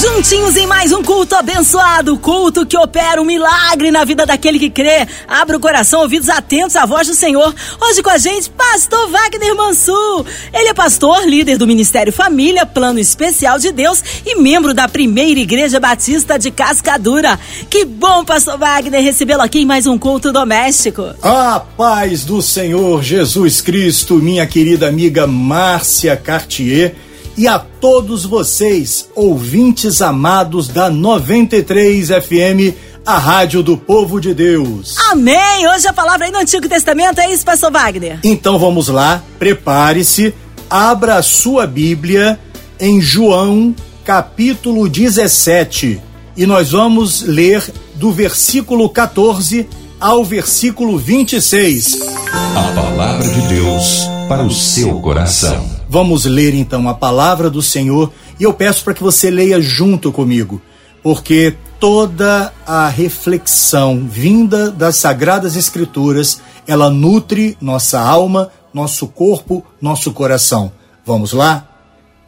Juntinhos em mais um culto abençoado, culto que opera um milagre na vida daquele que crê. Abra o coração, ouvidos atentos à voz do Senhor. Hoje com a gente, Pastor Wagner Mansur. Ele é pastor, líder do Ministério Família, Plano Especial de Deus e membro da Primeira Igreja Batista de Cascadura. Que bom, Pastor Wagner, recebê-lo aqui em mais um culto doméstico. A paz do Senhor Jesus Cristo, minha querida amiga Márcia Cartier e a todos vocês, ouvintes amados da 93 FM, a rádio do povo de Deus. Amém! Hoje a palavra aí no Antigo Testamento é isso, pastor Wagner. Então vamos lá, prepare-se, abra a sua Bíblia em João, capítulo 17, e nós vamos ler do versículo 14 ao versículo 26. A palavra de Deus para o seu coração. Vamos ler então a palavra do Senhor e eu peço para que você leia junto comigo, porque toda a reflexão vinda das sagradas escrituras, ela nutre nossa alma, nosso corpo, nosso coração. Vamos lá?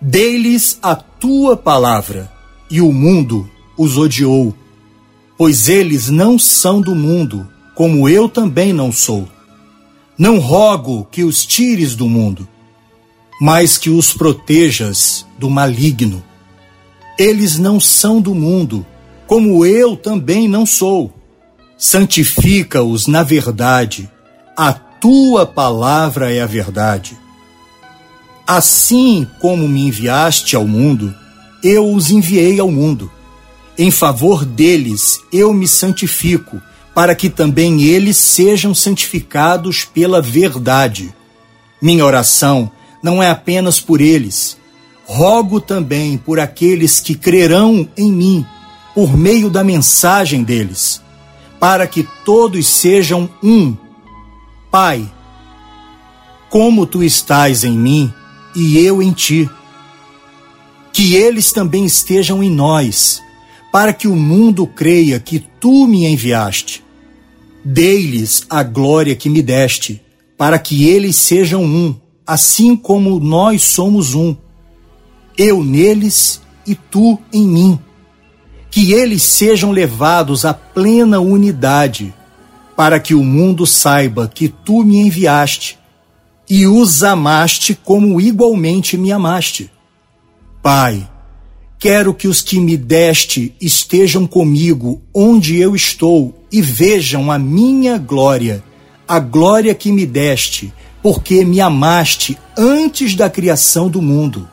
Dei-lhes a tua palavra, e o mundo os odiou, pois eles não são do mundo, como eu também não sou. Não rogo que os tires do mundo, mas que os protejas do maligno. Eles não são do mundo, como eu também não sou. Santifica-os na verdade. A tua palavra é a verdade. Assim como me enviaste ao mundo, eu os enviei ao mundo. Em favor deles eu me santifico, para que também eles sejam santificados pela verdade. Minha oração não é apenas por eles. Rogo também por aqueles que crerão em mim, por meio da mensagem deles, para que todos sejam um. Pai, como tu estás em mim e eu em ti, que eles também estejam em nós, para que o mundo creia que tu me enviaste. Dei-lhes a glória que me deste, para que eles sejam um assim como nós somos um, eu neles e tu em mim. Que eles sejam levados à plena unidade, para que o mundo saiba que tu me enviaste e os amaste como igualmente me amaste. Pai, quero que os que me deste estejam comigo onde eu estou e vejam a minha glória, a glória que me deste porque me amaste antes da criação do mundo.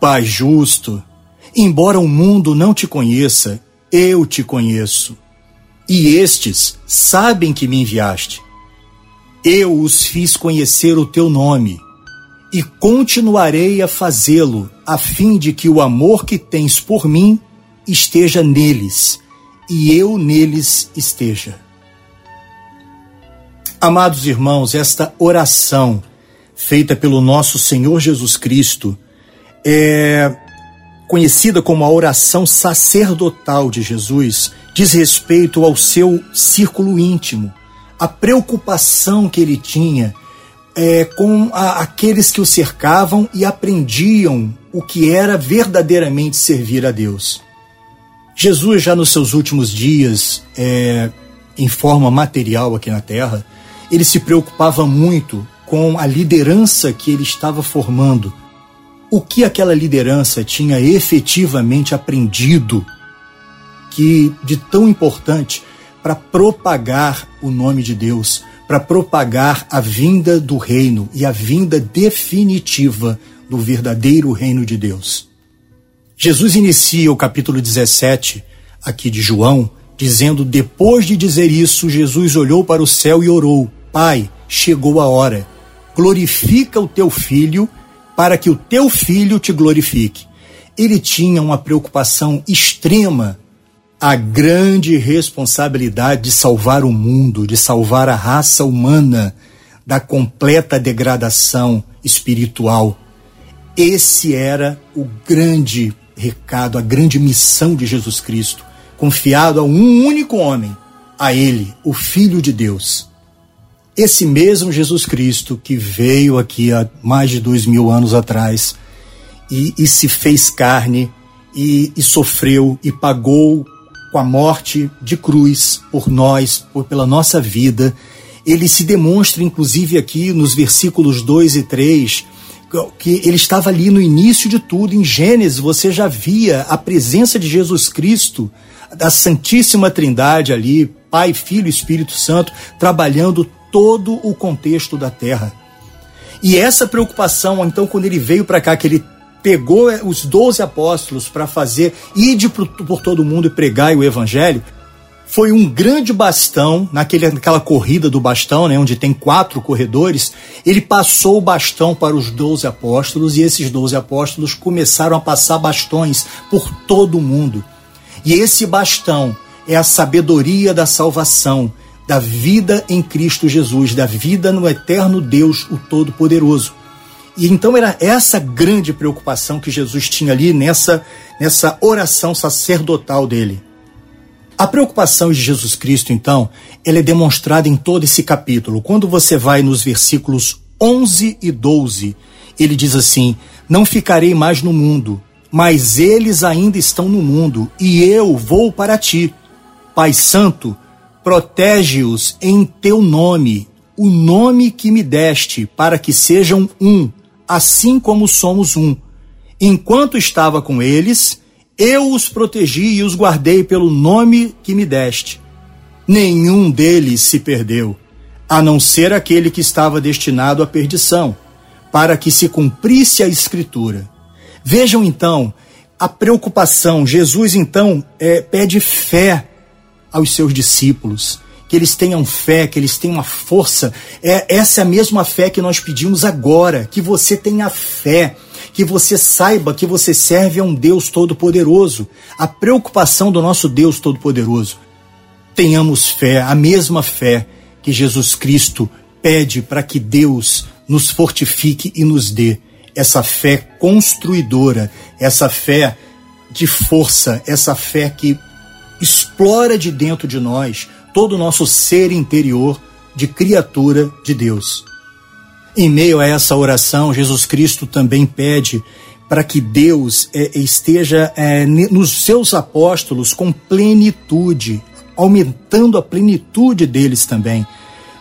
Pai justo, embora o mundo não te conheça, eu te conheço. E estes sabem que me enviaste. Eu os fiz conhecer o teu nome e continuarei a fazê-lo, a fim de que o amor que tens por mim esteja neles e eu neles esteja. Amados irmãos, esta oração feita pelo nosso Senhor Jesus Cristo é conhecida como a oração sacerdotal de Jesus, diz respeito ao seu círculo íntimo, a preocupação que ele tinha é, com a, aqueles que o cercavam e aprendiam o que era verdadeiramente servir a Deus. Jesus, já nos seus últimos dias, é, em forma material aqui na terra, ele se preocupava muito com a liderança que ele estava formando. O que aquela liderança tinha efetivamente aprendido que de tão importante para propagar o nome de Deus, para propagar a vinda do reino e a vinda definitiva do verdadeiro reino de Deus. Jesus inicia o capítulo 17 aqui de João, dizendo: Depois de dizer isso, Jesus olhou para o céu e orou: Pai, chegou a hora. Glorifica o teu filho, para que o teu filho te glorifique. Ele tinha uma preocupação extrema, a grande responsabilidade de salvar o mundo, de salvar a raça humana da completa degradação espiritual. Esse era o grande recado, a grande missão de Jesus Cristo confiado a um único homem, a ele, o Filho de Deus. Esse mesmo Jesus Cristo que veio aqui há mais de dois mil anos atrás e, e se fez carne e, e sofreu e pagou com a morte de cruz por nós, por, pela nossa vida. Ele se demonstra, inclusive, aqui nos versículos 2 e 3, que ele estava ali no início de tudo. Em Gênesis, você já via a presença de Jesus Cristo, da Santíssima Trindade ali, Pai, Filho e Espírito Santo, trabalhando todo o contexto da terra. E essa preocupação, então, quando ele veio para cá, que ele pegou eh, os doze apóstolos para fazer, ide por, todo mundo e pregar o evangelho, foi um grande bastão, naquele, naquela corrida do bastão, né, onde tem quatro corredores, ele passou o bastão para os doze apóstolos e esses doze apóstolos começaram a passar bastões por todo mundo. E esse bastão é a sabedoria da salvação, da vida em Cristo Jesus, da vida no eterno Deus, o Todo-Poderoso. E então era essa grande preocupação que Jesus tinha ali nessa, nessa oração sacerdotal dele. A preocupação de Jesus Cristo, então, ela é demonstrada em todo esse capítulo. Quando você vai nos versículos 11 e 12, ele diz assim: Não ficarei mais no mundo, mas eles ainda estão no mundo, e eu vou para ti. Pai Santo, protege-os em teu nome, o nome que me deste, para que sejam um assim como somos um. Enquanto estava com eles, eu os protegi e os guardei pelo nome que me deste. Nenhum deles se perdeu, a não ser aquele que estava destinado à perdição, para que se cumprisse a Escritura. Vejam então a preocupação. Jesus então é, pede fé aos seus discípulos que eles tenham fé, que eles tenham a força. É essa é a mesma fé que nós pedimos agora, que você tenha fé, que você saiba que você serve a um Deus todo-poderoso. A preocupação do nosso Deus todo-poderoso. Tenhamos fé, a mesma fé que Jesus Cristo pede para que Deus nos fortifique e nos dê essa fé construidora, essa fé de força, essa fé que explora de dentro de nós todo o nosso ser interior de criatura de Deus. Em meio a essa oração, Jesus Cristo também pede para que Deus é, esteja é, nos seus apóstolos com plenitude, aumentando a plenitude deles também.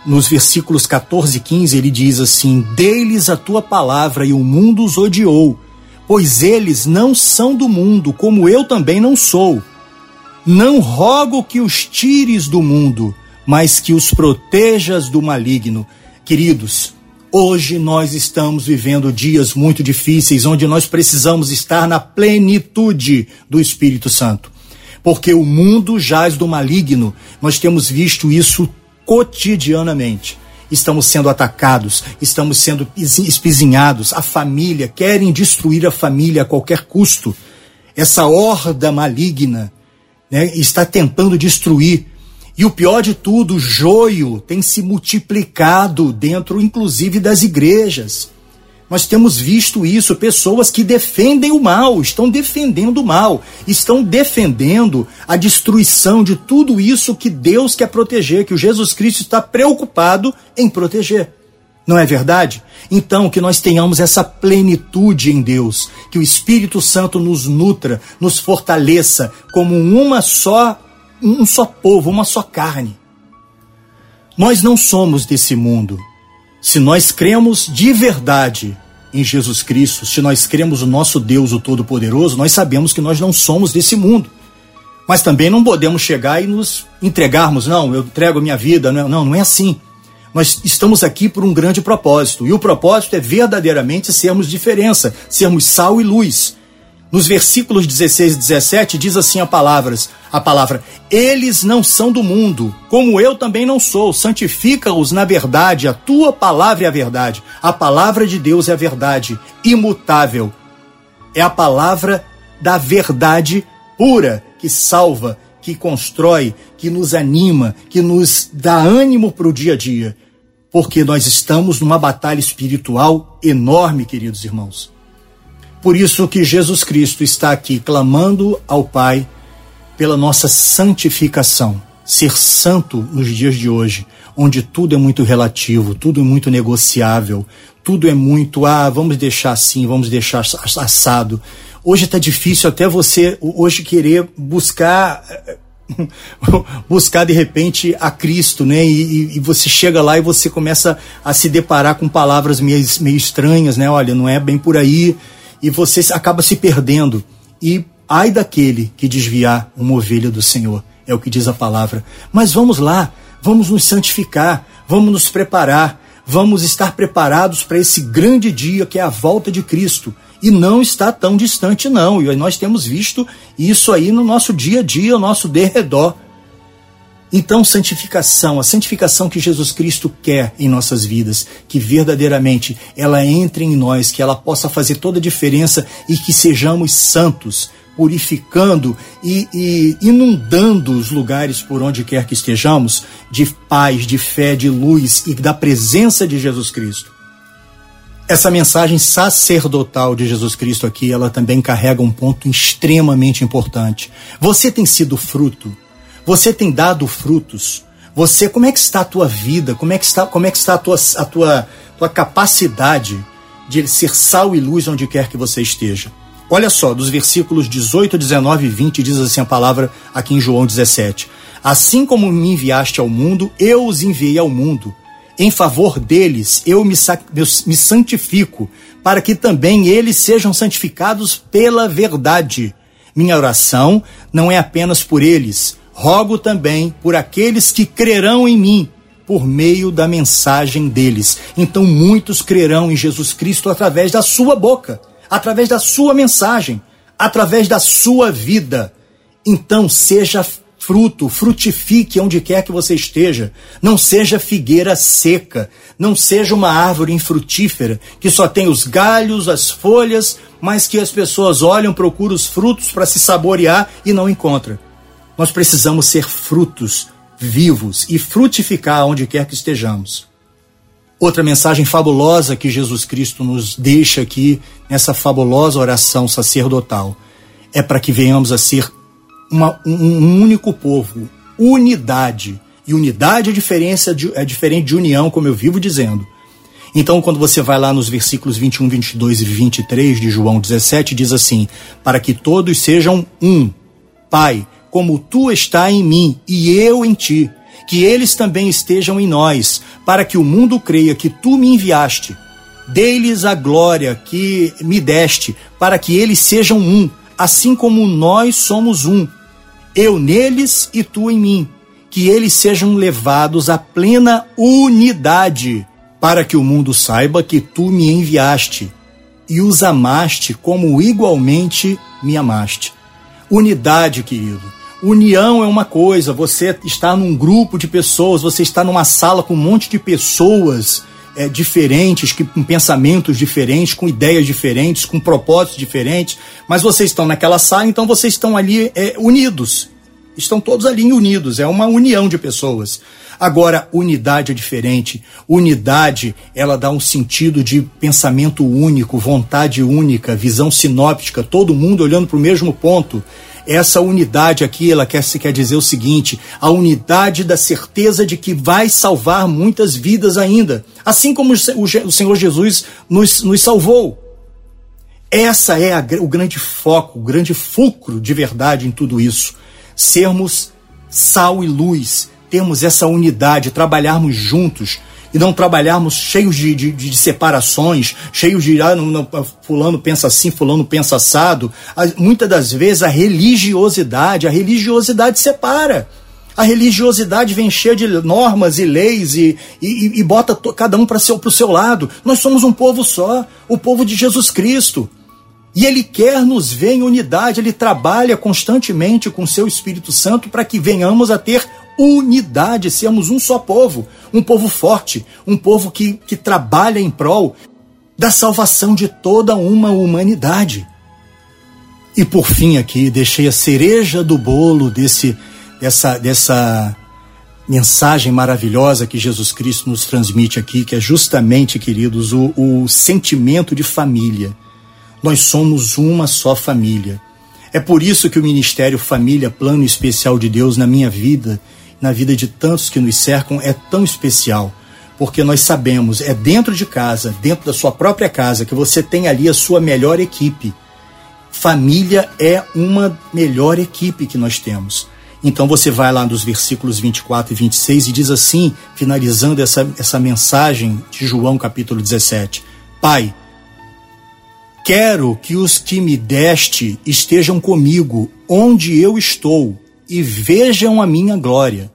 Nos versículos 14 e 15, ele diz assim: Dei-lhes a tua palavra e o mundo os odiou, pois eles não são do mundo, como eu também não sou. Não rogo que os tires do mundo, mas que os protejas do maligno. Queridos, hoje nós estamos vivendo dias muito difíceis, onde nós precisamos estar na plenitude do Espírito Santo. Porque o mundo jaz do maligno, nós temos visto isso cotidianamente. Estamos sendo atacados, estamos sendo espizinhados, a família, querem destruir a família a qualquer custo. Essa horda maligna né, está tentando destruir. E o pior de tudo, o joio tem se multiplicado dentro, inclusive, das igrejas. Nós temos visto isso, pessoas que defendem o mal, estão defendendo o mal, estão defendendo a destruição de tudo isso que Deus quer proteger, que o Jesus Cristo está preocupado em proteger. Não é verdade? Então, que nós tenhamos essa plenitude em Deus, que o Espírito Santo nos nutra, nos fortaleça como uma só, um só povo, uma só carne. Nós não somos desse mundo. Se nós cremos de verdade em Jesus Cristo, se nós cremos no nosso Deus, o Todo-Poderoso, nós sabemos que nós não somos desse mundo. Mas também não podemos chegar e nos entregarmos, não, eu entrego a minha vida, não, não, não é assim. Nós estamos aqui por um grande propósito, e o propósito é verdadeiramente sermos diferença, sermos sal e luz. Nos versículos 16 e 17 diz assim a palavras, a palavra: Eles não são do mundo, como eu também não sou. Santifica-os na verdade, a tua palavra é a verdade. A palavra de Deus é a verdade, imutável. É a palavra da verdade pura que salva, que constrói, que nos anima, que nos dá ânimo para o dia a dia. Porque nós estamos numa batalha espiritual enorme, queridos irmãos. Por isso que Jesus Cristo está aqui clamando ao Pai pela nossa santificação. Ser santo nos dias de hoje, onde tudo é muito relativo, tudo é muito negociável, tudo é muito, ah, vamos deixar assim, vamos deixar assado. Hoje está difícil até você hoje querer buscar buscar de repente a Cristo, né? E, e, você chega lá e você começa a se deparar com palavras meio, meio estranhas, né? Olha, não é bem por aí, e você acaba se perdendo. E ai daquele que desviar uma ovelha do Senhor, é o que diz a palavra. Mas vamos lá, vamos nos santificar, vamos nos preparar, vamos estar preparados para esse grande dia que é a volta de Cristo e não está tão distante, não. E nós temos visto isso aí no nosso dia a dia, no nosso derredor. Então, santificação, a santificação que Jesus Cristo quer em nossas vidas, que verdadeiramente ela entre em nós, que ela possa fazer toda a diferença e que sejamos santos, purificando e, e, inundando os lugares por onde quer que estejamos de paz, de fé, de luz e da presença de Jesus Cristo. Essa mensagem sacerdotal de Jesus Cristo aqui, ela também carrega um ponto extremamente importante. Você tem sido fruto, você tem dado frutos. Você, como é que está a tua vida? Como é que está, como é que está a tua, a tua, tua capacidade de ser sal e luz onde quer que você esteja? Olha só, dos versículos 18, 19 e 20 diz assim a palavra aqui em João 17: Assim como me enviaste ao mundo, eu os enviei ao mundo em favor deles eu me, me santifico, para que também eles sejam santificados pela verdade. Minha oração não é apenas por eles, rogo também por aqueles que crerão em mim por meio da mensagem deles. Então muitos crerão em Jesus Cristo através da sua boca, através da sua mensagem, através da sua vida. Então seja fruto, frutifique onde quer que você esteja. Não seja figueira seca, não seja uma árvore infrutífera que só tem os galhos, as folhas, mas que as pessoas olham, procuram os frutos para se saborear e não encontram. Nós precisamos ser frutos vivos e frutificar onde quer que estejamos. Outra mensagem fabulosa que Jesus Cristo nos deixa aqui nessa fabulosa oração sacerdotal é para que venhamos a ser uma, um, único povo, unidade. E unidade é, diferença de, é diferente de união, como eu vivo dizendo. Então, quando você vai lá nos versículos 21, 22 e 23 de João 17, diz assim: Para que todos sejam um, Pai, como tu está em mim e eu em ti, que eles também estejam em nós, para que o mundo creia que tu me enviaste. Dê-lhes a glória que me deste, para que eles sejam um, assim como nós somos um eu neles e tu em mim, que eles sejam levados à plena unidade, para que o mundo saiba que tu me enviaste e os amaste como igualmente me amaste. Unidade, querido. União é uma coisa, você está num grupo de pessoas, você está numa sala com um monte de pessoas é, diferentes, que, com pensamentos diferentes, com ideias diferentes, com propósitos diferentes, mas vocês estão naquela sala, então vocês estão ali é, unidos. Estão todos ali unidos, é uma união de pessoas. Agora, unidade é diferente. Unidade, ela dá um sentido de pensamento único, vontade única, visão sinóptica, todo mundo olhando para o mesmo ponto. Essa unidade aqui, ela quer, quer dizer o seguinte: a unidade da certeza de que vai salvar muitas vidas ainda, assim como o Senhor Jesus nos, nos salvou. Essa é a, o grande foco, o grande fulcro de verdade em tudo isso. Sermos sal e luz, termos essa unidade, trabalharmos juntos, e não trabalharmos cheios de, de, de separações, cheios de ah, não, não, fulano pensa assim, fulano pensa assado. Muitas das vezes a religiosidade, a religiosidade separa. A religiosidade vem cheia de normas e leis e, e, e bota cada um para o seu lado. Nós somos um povo só, o povo de Jesus Cristo. E Ele quer nos ver em unidade, Ele trabalha constantemente com o seu Espírito Santo para que venhamos a ter unidade, sermos um só povo, um povo forte, um povo que, que trabalha em prol da salvação de toda uma humanidade. E por fim aqui, deixei a cereja do bolo desse, dessa, dessa mensagem maravilhosa que Jesus Cristo nos transmite aqui, que é justamente, queridos, o, o sentimento de família. Nós somos uma só família. É por isso que o Ministério Família, Plano Especial de Deus na minha vida, na vida de tantos que nos cercam, é tão especial. Porque nós sabemos, é dentro de casa, dentro da sua própria casa, que você tem ali a sua melhor equipe. Família é uma melhor equipe que nós temos. Então você vai lá nos versículos 24 e 26 e diz assim, finalizando essa, essa mensagem de João capítulo 17: Pai, quero que os que me deste estejam comigo onde eu estou e vejam a minha glória,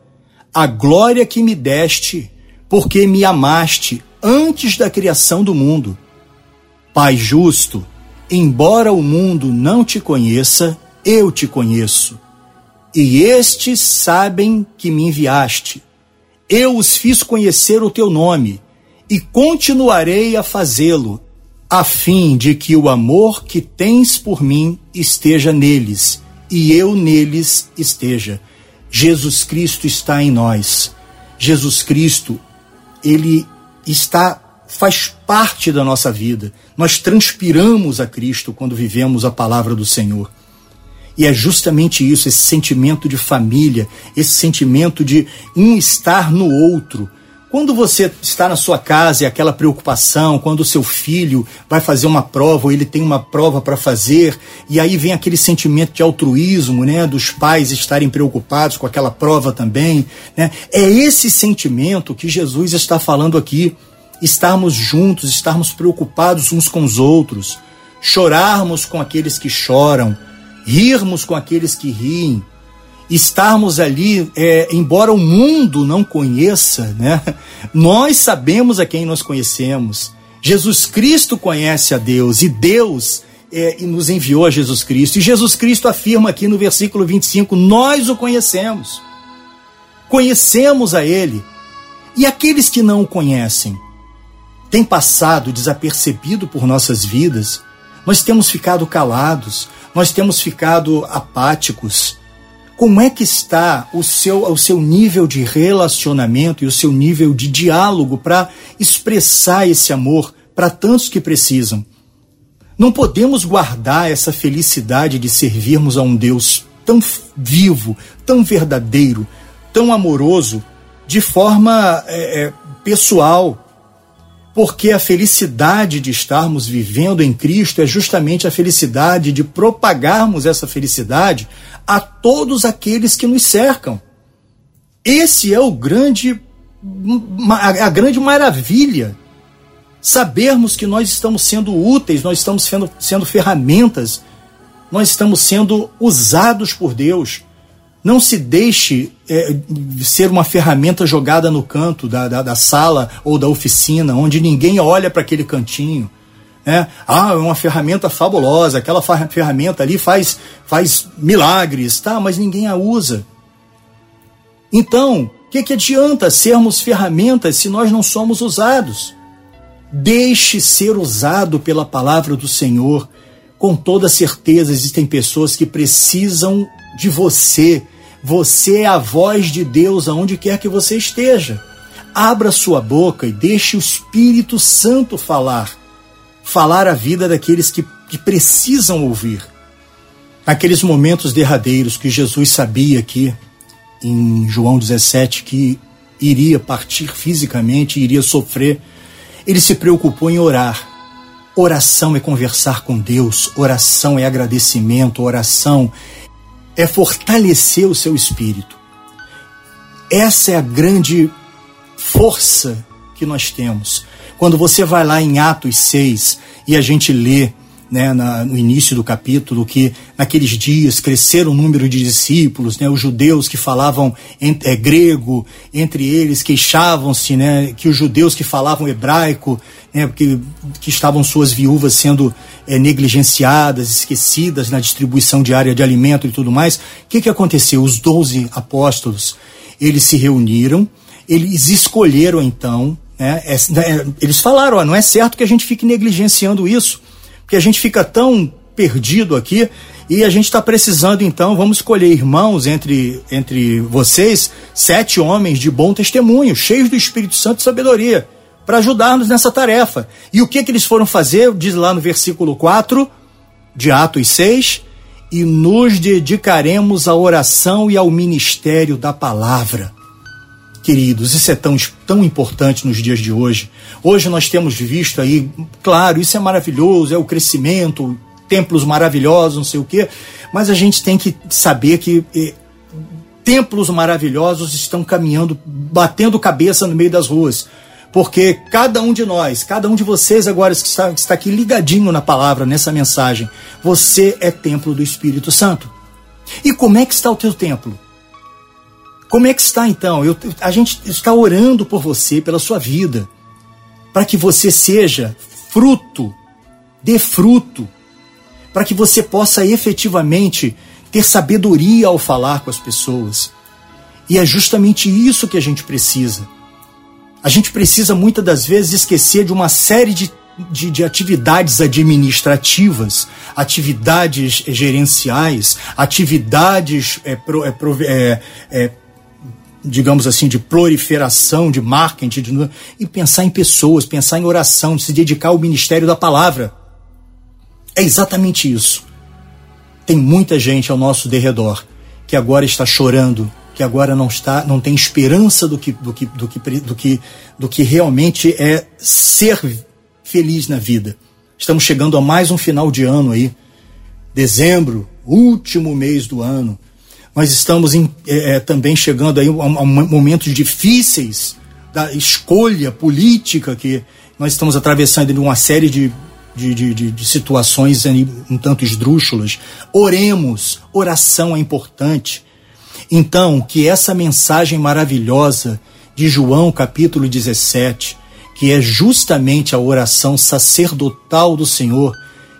a glória que me deste, porque me amaste antes da criação do mundo. Pai justo, embora o mundo não te conheça, eu te conheço e estes sabem que me enviaste. Eu os fiz conhecer o teu nome, e continuarei a fazê-lo, a fim de que o amor que tens por mim esteja neles, e eu neles esteja. Jesus Cristo está em nós. Jesus Cristo, ele está faz parte da nossa vida. Nós transpiramos a Cristo quando vivemos a palavra do Senhor. E é justamente isso, esse sentimento de família, esse sentimento de um estar no outro. Quando você está na sua casa e aquela preocupação, quando o seu filho vai fazer uma prova ou ele tem uma prova para fazer, e aí vem aquele sentimento de altruísmo, né, dos pais estarem preocupados com aquela prova também, né? É esse sentimento que Jesus está falando aqui, estarmos juntos, estarmos preocupados uns com os outros, chorarmos com aqueles que choram, rirmos com aqueles que riem, estarmos ali, é, embora o mundo não conheça, né? Nós sabemos a quem nós conhecemos. Jesus Cristo conhece a Deus e Deus é, nos enviou a Jesus Cristo. E Jesus Cristo afirma aqui no versículo 25: Nós o conhecemos, conhecemos a Ele. E aqueles que não o conhecem têm passado desapercebido por nossas vidas, nós temos ficado calados, nós temos ficado apáticos. Como é que está o seu, o seu nível de relacionamento e o seu nível de diálogo para expressar esse amor para tantos que precisam? Não podemos guardar essa felicidade de servirmos a um Deus tão vivo, tão verdadeiro, tão amoroso, de forma é, é pessoal, porque a felicidade de estarmos vivendo em Cristo é justamente a felicidade de propagarmos essa felicidade a todos aqueles que nos cercam. Esse é o grande a grande maravilha. Sabermos que nós estamos sendo úteis, nós estamos sendo, sendo ferramentas, nós estamos sendo usados por Deus não se deixe é, ser uma ferramenta jogada no canto da, da, da sala ou da oficina, onde ninguém olha para aquele cantinho. Né? Ah, é uma ferramenta fabulosa, aquela ferramenta ali faz, faz milagres, tá? mas ninguém a usa. Então, o que, que adianta sermos ferramentas se nós não somos usados? Deixe ser usado pela palavra do Senhor. Com toda certeza, existem pessoas que precisam de você você é a voz de Deus aonde quer que você esteja. Abra sua boca e deixe o Espírito Santo falar. Falar a vida daqueles que, que precisam ouvir. Naqueles momentos derradeiros que Jesus sabia que, em João 17, que iria partir fisicamente, iria sofrer, ele se preocupou em orar. Oração é conversar com Deus, oração é agradecimento, oração é fortalecer o seu espírito. Essa é a grande força que nós temos. Quando você vai lá em Atos 6 e a gente lê né, na, no início do capítulo que naqueles dias cresceram o número de discípulos, né, os judeus que falavam é, grego, entre eles queixavam-se né, que os judeus que falavam hebraico, né, que, que estavam suas viúvas sendo é, negligenciadas, esquecidas na distribuição diária de alimento e tudo mais. O que, que aconteceu? Os doze apóstolos, eles se reuniram, eles escolheram então, né, é, é eles falaram, ó, não é certo que a gente fique negligenciando isso, porque a gente fica tão perdido aqui e a gente está precisando então, vamos escolher irmãos entre, entre vocês, sete homens de bom testemunho, cheios do Espírito Santo e sabedoria para ajudar-nos nessa tarefa. E o que, que eles foram fazer? Diz lá no versículo 4 de Atos 6: e nos dedicaremos à oração e ao ministério da palavra. Queridos, isso é tão, tão importante nos dias de hoje. Hoje nós temos visto aí, claro, isso é maravilhoso, é o crescimento, templos maravilhosos, não sei o quê, mas a gente tem que saber que eh, templos maravilhosos estão caminhando, batendo cabeça no meio das ruas. Porque cada um de nós, cada um de vocês agora que está, que está aqui ligadinho na palavra, nessa mensagem, você é templo do Espírito Santo. E como é que está o teu templo? Como é que está então? Eu, a gente está orando por você, pela sua vida, para que você seja fruto, dê fruto, para que você possa efetivamente ter sabedoria ao falar com as pessoas. E é justamente isso que a gente precisa. A gente precisa muitas das vezes esquecer de uma série de, de, de atividades administrativas, atividades gerenciais, atividades é, pro, é, é, digamos assim, de proliferação, de marketing, de, e pensar em pessoas, pensar em oração, se dedicar ao ministério da palavra. É exatamente isso. Tem muita gente ao nosso derredor que agora está chorando, que agora não está, não tem esperança do que, do que, do que, do que, do que realmente é ser feliz na vida. Estamos chegando a mais um final de ano aí, dezembro, último mês do ano nós estamos em, é, é, também chegando aí a, a momentos difíceis da escolha política que nós estamos atravessando uma série de, de, de, de situações um tanto esdrúxulas. Oremos, oração é importante. Então, que essa mensagem maravilhosa de João capítulo 17, que é justamente a oração sacerdotal do Senhor,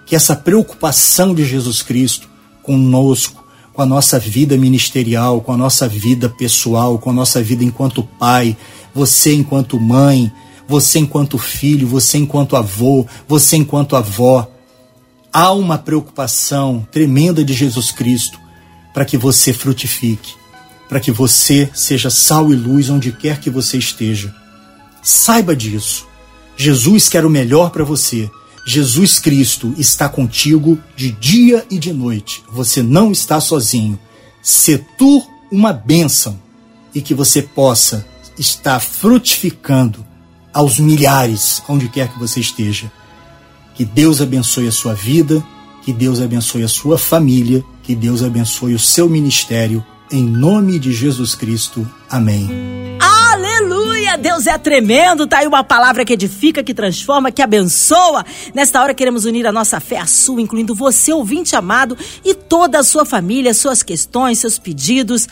que essa preocupação de Jesus Cristo conosco, com a nossa vida ministerial, com a nossa vida pessoal, com a nossa vida enquanto pai, você enquanto mãe, você enquanto filho, você enquanto avô, você enquanto avó. Há uma preocupação tremenda de Jesus Cristo para que você frutifique, para que você seja sal e luz onde quer que você esteja. Saiba disso. Jesus quer o melhor para você. Jesus Cristo está contigo de dia e de noite. Você não está sozinho. Se tu uma bênção e que você possa estar frutificando aos milhares, onde quer que você esteja. Que Deus abençoe a sua vida, que Deus abençoe a sua família, que Deus abençoe o seu ministério. Em nome de Jesus Cristo. Amém. Aleluia! Deus é tremendo, tá aí uma palavra que edifica, que transforma, que abençoa. Nesta hora queremos unir a nossa fé à sua, incluindo você, ouvinte amado, e toda a sua família, suas questões, seus pedidos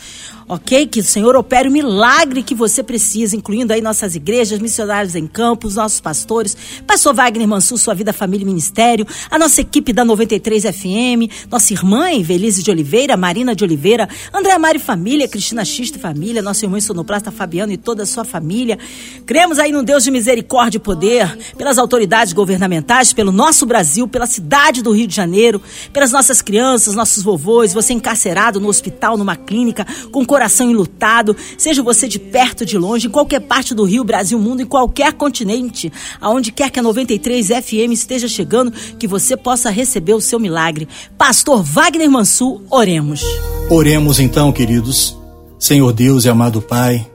ok? Que o Senhor opere o milagre que você precisa, incluindo aí nossas igrejas, missionários em campos, nossos pastores, pastor Wagner Mansur, sua vida, família e ministério, a nossa equipe da 93 FM, nossa irmã Evelise de Oliveira, Marina de Oliveira, André Mari Família, Cristina Xista Família, nossa irmã sonoplasta Fabiano e toda a sua família. Cremos aí num Deus de misericórdia e poder, pelas autoridades governamentais, pelo nosso Brasil, pela cidade do Rio de Janeiro, pelas nossas crianças, nossos vovôs, você encarcerado no hospital, numa clínica, com coração enlutado, seja você de perto, de longe, em qualquer parte do Rio, Brasil, mundo, em qualquer continente, aonde quer que a 93 FM esteja chegando, que você possa receber o seu milagre. Pastor Wagner Mansur, oremos. Oremos então, queridos. Senhor Deus e amado Pai,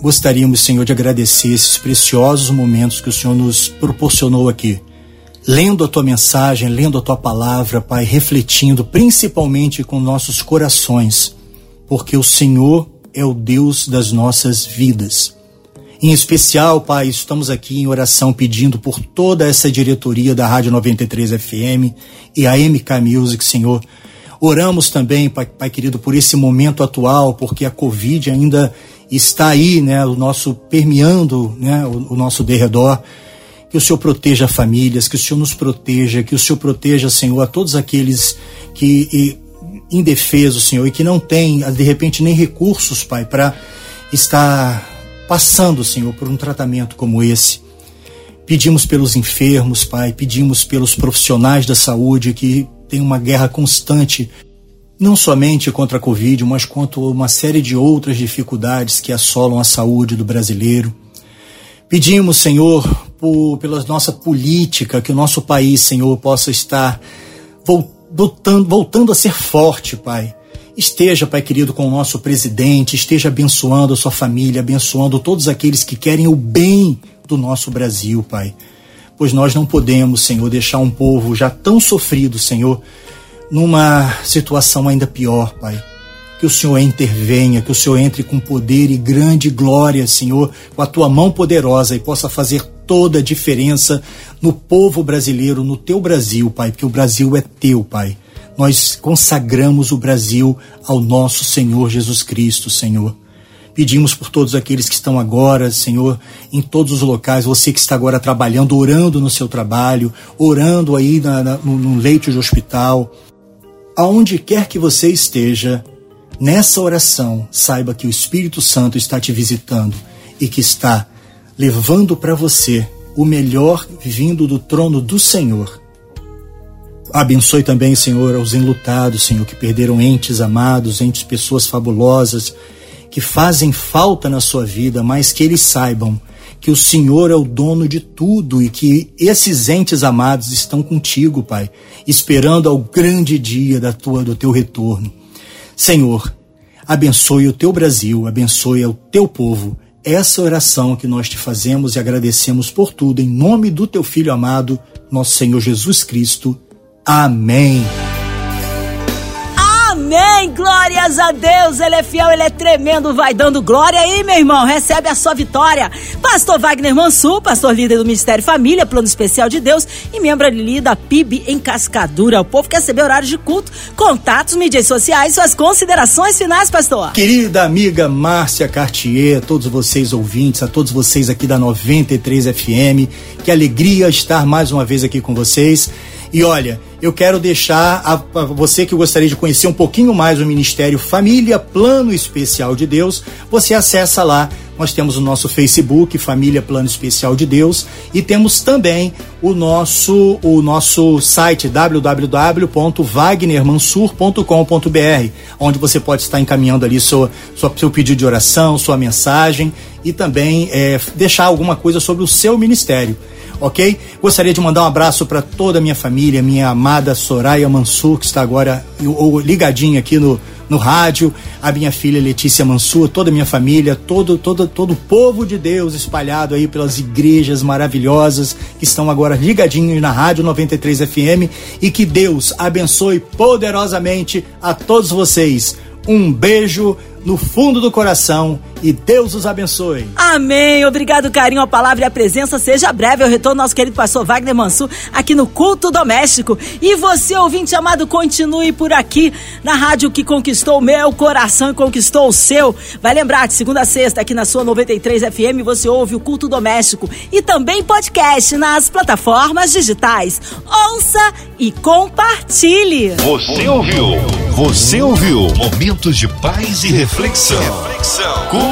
gostaríamos, Senhor, de agradecer esses preciosos momentos que o Senhor nos proporcionou aqui. Lendo a tua mensagem, lendo a tua palavra, Pai, refletindo principalmente com nossos corações porque o Senhor é o Deus das nossas vidas. Em especial, Pai, estamos aqui em oração pedindo por toda essa diretoria da Rádio 93 FM e a MK Music, Senhor. Oramos também, Pai, Pai querido, por esse momento atual, porque a Covid ainda está aí, né, o nosso permeando, né, o, o nosso derredor. Que o Senhor proteja famílias, que o Senhor nos proteja, que o Senhor proteja, Senhor, a todos aqueles que indefeso, Senhor, e que não tem, de repente, nem recursos, Pai, para estar passando, Senhor, por um tratamento como esse. Pedimos pelos enfermos, Pai, pedimos pelos profissionais da saúde que tem uma guerra constante, não somente contra a Covid, mas contra uma série de outras dificuldades que assolam a saúde do brasileiro. Pedimos, Senhor, por, pela nossa política, que o nosso país, Senhor, possa estar voltando voltando, voltando a ser forte, Pai. Esteja, Pai querido, com o nosso presidente, esteja abençoando a sua família, abençoando todos aqueles que querem o bem do nosso Brasil, Pai. Pois nós não podemos, Senhor, deixar um povo já tão sofrido, Senhor, numa situação ainda pior, Pai. Que o Senhor intervenha, que o Senhor entre com poder e grande glória, Senhor, com a tua mão poderosa e possa fazer toda a diferença no povo brasileiro, no teu Brasil, Pai, porque o Brasil é teu, Pai nós consagramos o Brasil ao nosso Senhor Jesus Cristo, Senhor. Pedimos por todos aqueles que estão agora, Senhor, em todos os locais, você que está agora trabalhando, orando no seu trabalho, orando aí na, na, no, no leito de hospital, aonde quer que você esteja, nessa oração, saiba que o Espírito Santo está te visitando e que está levando para você o melhor vindo do trono do Senhor Abençoe também, Senhor, aos enlutados, Senhor, que perderam entes amados, entes pessoas fabulosas, que fazem falta na sua vida, mas que eles saibam que o Senhor é o dono de tudo e que esses entes amados estão contigo, Pai, esperando ao grande dia da tua do teu retorno. Senhor, abençoe o teu Brasil, abençoe o teu povo. Essa oração que nós te fazemos e agradecemos por tudo em nome do teu filho amado, nosso Senhor Jesus Cristo. Amém. Amém! Glórias a Deus! Ele é fiel, ele é tremendo, vai dando glória aí, meu irmão. Recebe a sua vitória. Pastor Wagner Mansur, pastor líder do Ministério Família, Plano Especial de Deus e membro ali da PIB em Cascadura. O povo quer saber horários de culto, contatos, mídias sociais, suas considerações finais, pastor. Querida amiga Márcia Cartier, todos vocês ouvintes, a todos vocês aqui da 93 FM, que alegria estar mais uma vez aqui com vocês. E olha, eu quero deixar a, a, você que gostaria de conhecer um pouquinho mais o Ministério Família Plano Especial de Deus, você acessa lá. Nós temos o nosso Facebook, Família Plano Especial de Deus, e temos também o nosso, o nosso site www.wagnermansur.com.br, onde você pode estar encaminhando ali seu, seu pedido de oração, sua mensagem e também é, deixar alguma coisa sobre o seu ministério ok? Gostaria de mandar um abraço para toda a minha família, minha amada Soraya Mansur, que está agora ou, ligadinha aqui no, no rádio, a minha filha Letícia Mansur, toda a minha família, todo, todo, todo o povo de Deus espalhado aí pelas igrejas maravilhosas que estão agora ligadinhos na Rádio 93 FM e que Deus abençoe poderosamente a todos vocês. Um beijo no fundo do coração e Deus os abençoe. Amém. Obrigado, carinho, a palavra e a presença. Seja breve o retorno nosso querido pastor Wagner Mansur aqui no Culto Doméstico. E você, ouvinte amado, continue por aqui na rádio que conquistou o meu coração e conquistou o seu. Vai lembrar, de segunda a sexta, aqui na sua 93 FM, você ouve o Culto Doméstico e também podcast nas plataformas digitais. Ouça e compartilhe. Você ouviu? Você ouviu? Momentos de paz e reflexão. reflexão.